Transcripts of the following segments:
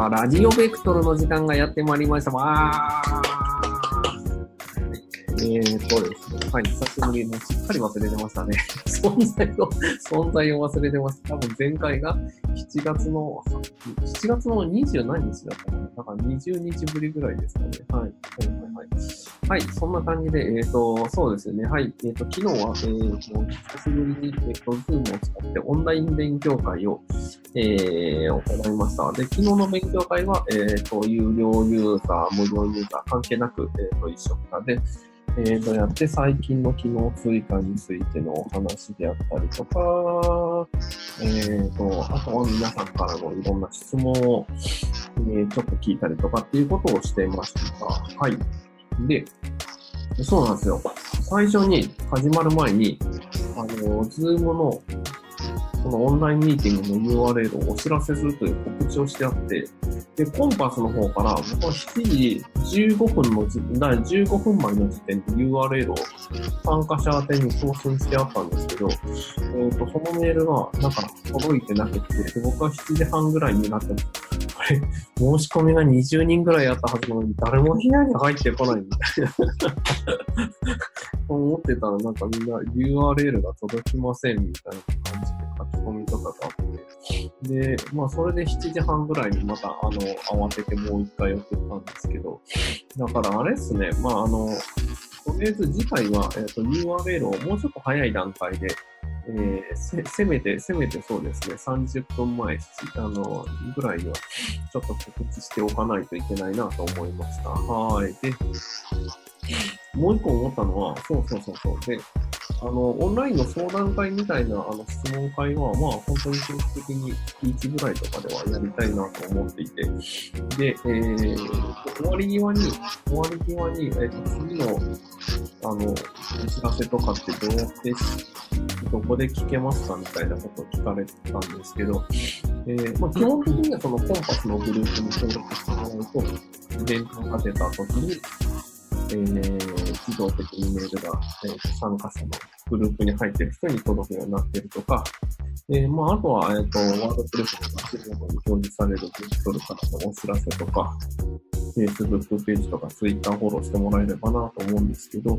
はラジオベクトルの時間がやってまいりました。わーえーとです、はい、久しぶりにしっかり忘れてましたね。存在を、存在を忘れてます。多分前回が7月の、7月の20何日だったかなだから20日ぶりぐらいですかね。はい。はいはいはい。はい、そんな感じで、えっ、ー、と、そうですね。はい。えっ、ー、と、昨日は、えー、久しぶりに、えっ、ー、と、Zoom を使ってオンライン勉強会を、えー、行いました。で、昨日の勉強会は、えっ、と、有料ユーザー、無料ユーザー関係なく、えっ、と、一緒で、えー、とやって最近の機能追加についてのお話であったりとか、えー、とあとは皆さんからのいろんな質問を、えー、ちょっと聞いたりとかっていうことをしていましたはい。で、そうなんですよ。最初に始まる前に、あの、ズームのこのオンラインミーティングの URL をお知らせするという告知をしてあって、で、コンパスの方から僕は7時15分の時、だ15分前の時点で URL を参加者宛てに送信してあったんですけど、えっ、ー、と、そのメールがなんか届いてなくて、僕は7時半ぐらいになってこれ、申し込みが20人ぐらいあったはずなのに、誰も部屋に入ってこないみたいな。思ってたら、なんかみんな URL が届きませんみたいなで、まあそれで7時半ぐらいにまた、あの、慌ててもう一回送ったんですけど、だからあれっすね、まああの、とりあえず次回は、えーと、URL をもうちょっと早い段階で、えー、せ、せめて、せめてそうですね、30分前、あの、ぐらいには、ちょっと告知しておかないといけないなと思いました。はい。で、もう一個思ったのは、そうそうそうそう。で、あの、オンラインの相談会みたいなあの質問会は、まあ、本当に定期的に月1ぐらいとかではやりたいなと思っていて、で、えー、終わり際に、終わり際に、えー、次の、あの、お知らせとかってどうやってどこで聞けますかみたいなことを聞かれたんですけど、えーまあ、基本的にはそのコンパスのグループに登録してもらうと、イベントを立てたときに、えー、自動的にメールが、えー、参加者のグループに入っている人に届くようになっているとか、え、まあ、あとは、え、ー、と、ワードプレスの画面に表示されるベクトルからのお知らせとか、Facebook ページとか Twitter フォローしてもらえればなと思うんですけど、え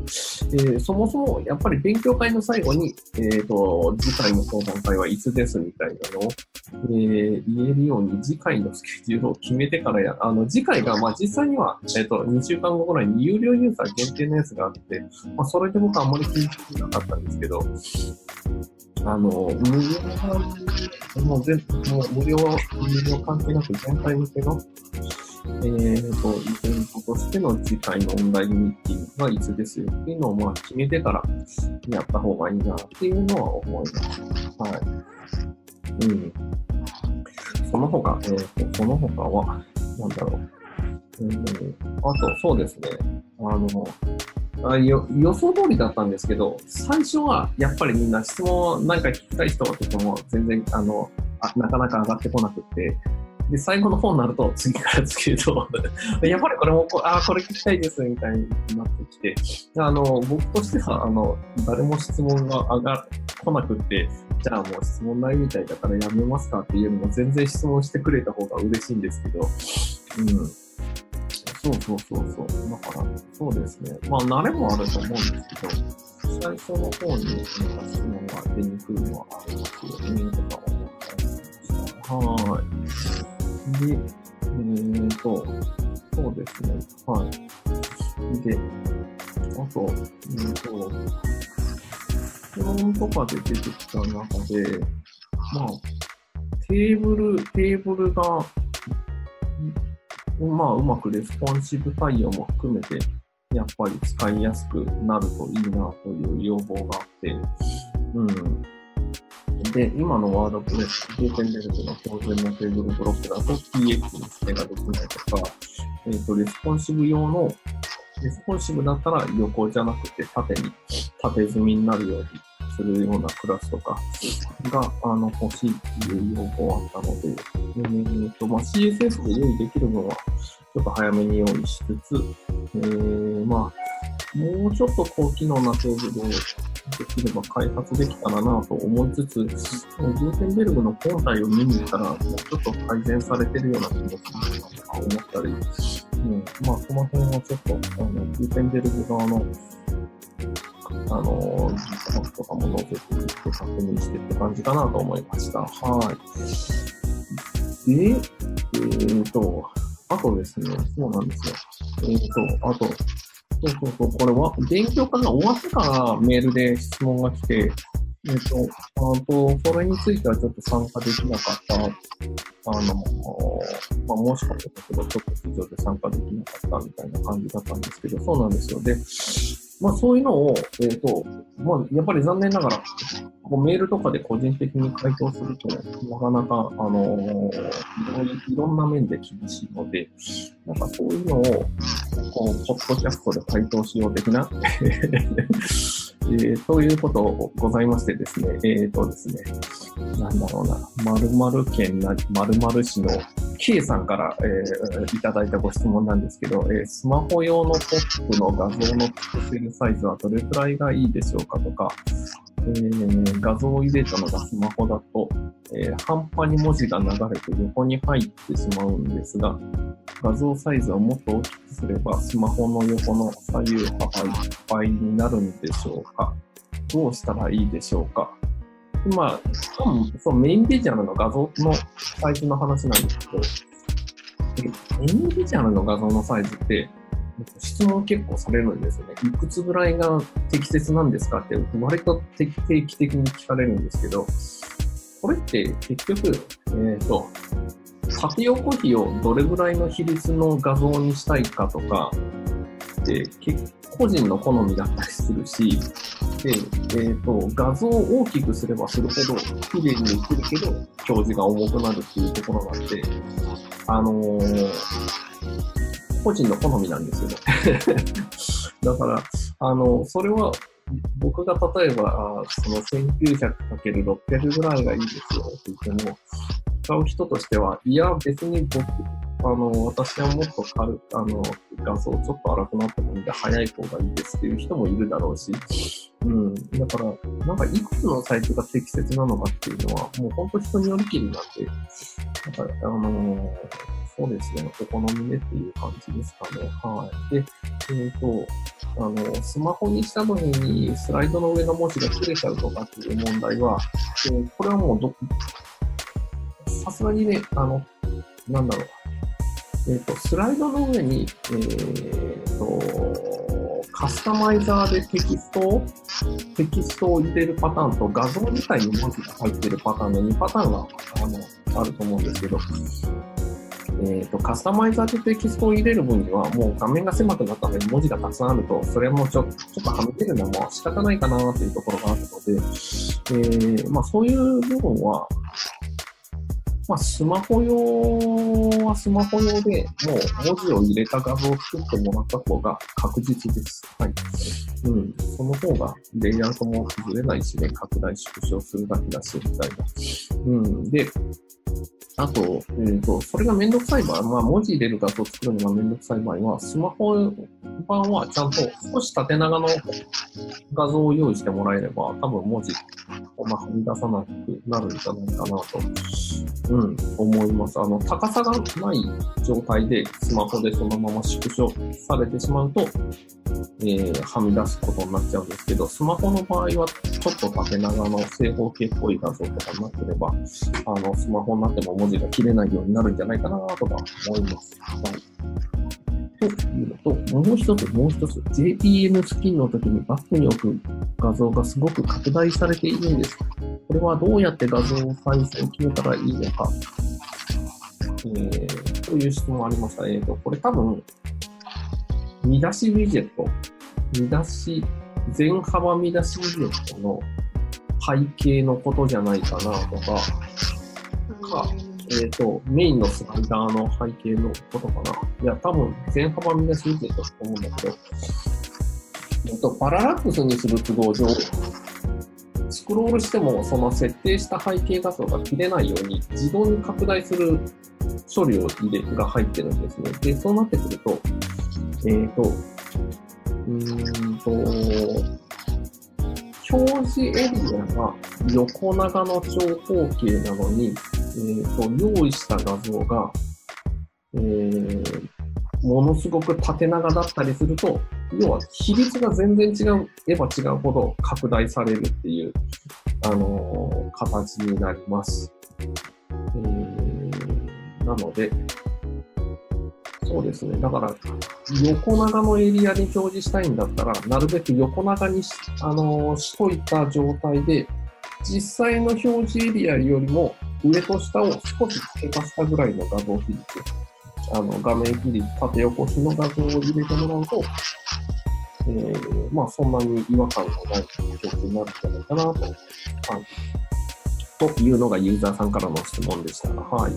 ー、そもそもやっぱり勉強会の最後に、えっ、ー、と、次回の相談会はいつですみたいなのを、えー、言えるように次回のスケジュールを決めてからや、あの、次回が、まあ実際には、えっ、ー、と、2週間後ぐらいに有料ユーザー限定のやつがあって、まあそれで僕はあんまり気にしてなかったんですけど、あの、無料もう全もう無料、無料関係なく全体向けの、えーと、イベントとしての次回のオンラインミーティングがいつですよっていうのをまあ決めてからやった方がいいなっていうのは思います。はい。うん。その他、えーと、その他は、なんだろう。うん、あと、そうですね。あの、あよ予想通りだったんですけど、最初はやっぱりみんな質問何か聞きたい人がとても全然あのあなかなか上がってこなくて、で、最後の方になると、次から次へと やっぱりこれもこ、ああ、これ聞きたいですみたいになってきて、あの、僕としては、あの、誰も質問が上が来なくて、じゃあもう質問ないみたいだからやめますかっていうのも全然質問してくれた方が嬉しいんですけど、うん。そうそうそうそう。だから、そうですね。まあ、慣れもあると思うんですけど、最初の方になんか質問が出にくいのはありますよね、とか思ったりし。はい。で、えーと、そうですね。はい。で、あと、えーと、質問とかで出てきた中で、まあ、テーブル、テーブルが、まあ、うまくレスポンシブ対応も含めて、やっぱり使いやすくなるといいなという要望があって、うん。で、今のワードプレス、グーテンベルクの当然のテーブルブロックだと PX に指定ができないとか、えっ、ー、と、レスポンシブ用の、レスポンシブだったら横じゃなくて縦に、縦積みになるようにするようなクラスとかが、あの、欲しいっていう要望があったので、えーとまあ、CSS で用意できるのは、ちょっと早めに用意しつつ、えー、まあ、もうちょっと高機能なテーブルをできれば開発できたらなと思いつつ、グーテンベルグの本体を見に行ったら、もうちょっと改善されてるような気持ちに思ったり、うん、まあ、その辺はちょっと、あの、グーテンベルグ側の、あの、技術とかも載せていって確認してって感じかなと思いました。はい。で、えっ、ー、と、あとですね、そうなんですよ。えっ、ー、と、あと、そうそうそう、これは、勉強会が終わってからメールで質問が来て、えっ、ー、と、あと、それについてはちょっと参加できなかった、あの、まあ、申し込んでたけど、ちょっと非常で参加できなかったみたいな感じだったんですけど、そうなんですよ。で、まあそういうのを、えっ、ー、と、まあやっぱり残念ながら、こうメールとかで個人的に回答すると、なかなか、あのー、いろんな面で厳しいので、なんかそういうのを、こう、ポッドキャストで回答しよう的な。えー、ということをございましてですね、えっ、ー、とですね、なんだろうな、〇〇県な、〇〇市の K さんから、えー、いただいたご質問なんですけど、えー、スマホ用のポップの画像のピクセルサイズはどれくらいがいいでしょうかとか、えー、画像を入れたのがスマホだと、えー、半端に文字が流れて横に入ってしまうんですが、画像サイズをもっと大きくすれば、スマホの横の左右幅いっぱいになるんでしょうか？どうしたらいいでしょうか？まあ、そうメインビジュアルの画像のサイズの話なんですけど、メインビジュアルの画像のサイズって、質問結構されるんですよね。いくつぐらいが適切なんですかって割と定期的に聞かれるんですけど、これって結局、えっ、ー、と、縦横比をどれぐらいの比率の画像にしたいかとか、で、結個人の好みだったりするし、で、えっ、ー、と、画像を大きくすればするほど綺麗に映るけど、表示が重くなるっていうところがあって、あのー、個人の好みなんですよね。だから、あの、それは、僕が例えば、その 1900×600 ぐらいがいいですよって言っても、使う人としては、いや、別に僕、あの、私はもっと軽くあの、画像ちょっと荒くなってもいいんで、早い方がいいですっていう人もいるだろうし、うん。だから、なんかいくつのサイズが適切なのかっていうのは、もう本当人によりきりなんで、なんか、あのー、そうですね、お好みでっていう感じですかね。はい。で、えっ、ー、と、あの、スマホにした時にスライドの上の文字が切れちゃうとかっていう問題は、えー、これはもうど、さすがにね、あの、なんだろう。えっ、ー、と、スライドの上に、えっ、ー、と、カスタマイザーでテキストを、テキストを入れるパターンと画像自体に文字が入ってるパターンの2パターンがあのあると思うんですけど、え、ー、と、カスタマイザーでテキストを入れる分には、もう画面が狭くなったので文字がたくさんあると、それもちょちょっとはみ出るのも仕方ないかなというところがあるので、えー、まあそういう部分は、まあ、スマホ用はスマホ用でもう文字を入れた画像を作ってもらった方が確実です。はい。うん。その方がレイアウトも崩れないしね、拡大縮小するだけだし、みたいな。うん。で、あと、えっ、ー、と、それがめんどくさい場合、まあ、文字入れる画像作るのがめんどくさい場合は、スマホ版はちゃんと少し縦長の画像を用意してもらえれば、多分文字を、まあ、はみ出さなくなるんじゃないかなと、うん、思います。あの、高さがない状態でスマホでそのまま縮小されてしまうと、えー、はみ出すことになっちゃうんですけど、スマホの場合はちょっと縦長の正方形っぽい画像とかになってれば、あの、スマホになっても文字が切れないようになるんじゃないかなとか思います。はい。というのと、もう一つ、もう一つ、JPN スキンの時にバックに置く画像がすごく拡大されているんです。これはどうやって画像を再生決めたらいいのか、えー、という質問ありました。えっ、ー、と、これ多分、見出しウィジェット、見出し、全幅見出しウィジェットの背景のことじゃないかなとか、か、えっ、ー、と、メインのスライダーの背景のことかな。いや、多分、全幅見出しウィジェットだと思うんだけど、えっ、と、パララックスにする都合上、スクロールしても、その設定した背景画像が切れないように、自動に拡大する処理を入れが入ってるんですね。で、そうなってくると、えっ、ー、と、うーんと、表示エリアが横長の長方形なのに、ーと、用意した画像が、えー、ものすごく縦長だったりすると、要は比率が全然違う、えば違うほど拡大されるっていう、あのー、形になります。えー、なので、そうですね。だから、横長のエリアに表示したいんだったら、なるべく横長にし,、あのー、しといた状態で、実際の表示エリアよりも上と下を少し付け足したぐらいの画像比率、あの画面比率、縦横比の画像を入れてもらうと、えー、まあそんなに違和感のない表示になるんじゃないかなと、はい、というのがユーザーさんからの質問でした。はい。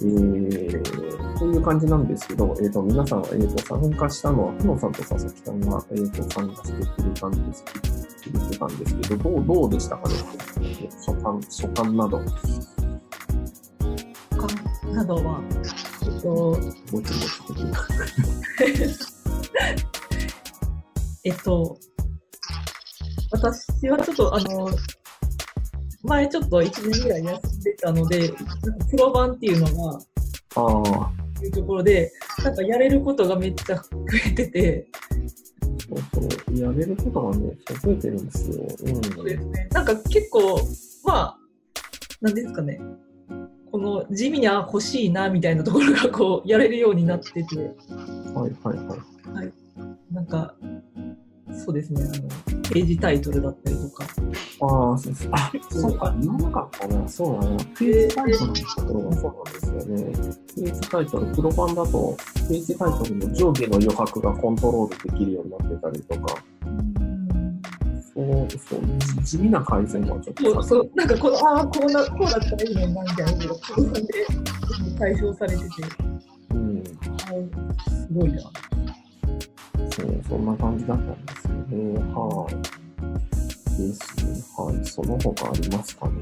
えー、という感じなんですけど、えっ、ー、と、皆さん、えっ、ー、と、参加したのは、ふのさんと佐々木さんが、えっ、ー、と、参加してくれたんですけど、くれてたんですけど、どう、どうでしたかね？所感、所感など。などは、えっと。えっと、私はちょっと、あの、前ちょっと1年ぐらい休んでたので、プロ版っていうのが、ああ。いうところで、なんかやれることがめっちゃ増えてて、そうそう、やれることがね、増えてるんですよ。うん。そうですね。なんか結構、まあ、なんですかね。この地味にあ欲しいなみたいなところがこうやれるようになってて。はいはいはい。はい。なんか、そうですね、あの、ページタイトルだったりとか。ああ、そうです。あ、そうか、言わなかったな。そうだな。ページタイトルのところがそうなんですよね。ページタイトル、プロ版だと、ページタイトルの上下の余白がコントロールできるようになってたりとか。そうそう、地味な改善はちょっと。そう、なんかこの、ああ、こうな、こうだったらいいのな、みたいなのが、プロ版で解消されてて。うん。すごいな。そう、そんな感じだったんですよね。はい。ですね。はい。その他ありますかね。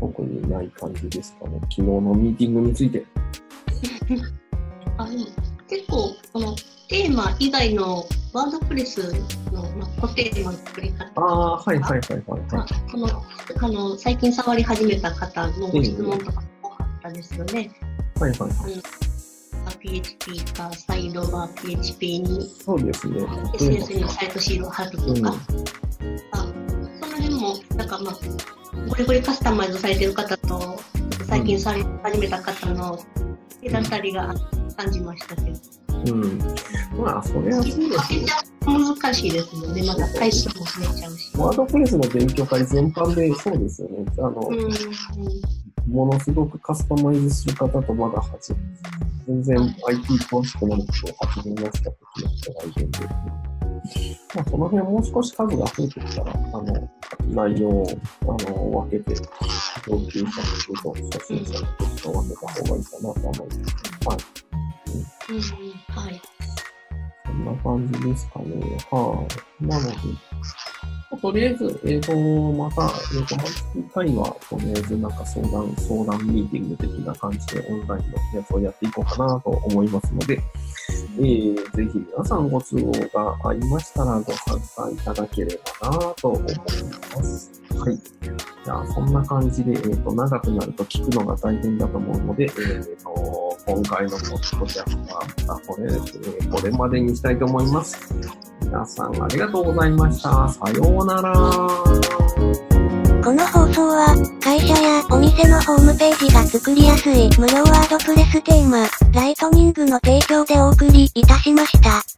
特にない感じですかね。昨日のミーティングについて。あでも結構、このテーマ以外のワードプレスの、まあ、固テーマの作り方ああ、はいはいはいはい、はい、このあの最近触り始めた方のご質問とか多かったですよね。はいはいはい。PHP かサイドバー PHP にそうですね SNS のサイトシールを貼るとか、うん、あその辺もなんかまあゴリゴリカスタマイズされてる方と最近され始めた方の隔たりが感じましたけど。うん、まあそれはそうですね。難しいですよね。また回数も増えちゃうし。ワードプレスの勉強会全般でそうですよね。あの、うん、ものすごくカスタマイズする方とまだ始め全然 IT 詳しくない人を始めました時の人がいるんで、まあ、その辺もう少し数が増えてきたら、あの、内容をあの分けて、上級者の人と初心者の人と分けた方がいいかなと思います。感じですかね。はい、なので、とりあえず、えっ、ー、と、また、えっ、ー、と、毎月会は、とりあえずなんか相談、相談ミーティング的な感じでオンラインのやつをやっていこうかなと思いますので、えー、ぜひ皆さんご都合がありましたらご参加いただければなと思います。はい。じゃあ、そんな感じで、えっ、ー、と、長くなると聞くのが大変だと思うので、えっ、ー、と、今回のポッドキャストは、またこれ、えー、これまでにしたいと思います。皆さんありがとうございました。さようなら。この放送は、会社やお店のホームページが作りやすい無料ワードプレステーマ、ライトニングの提供でお送りいたしました。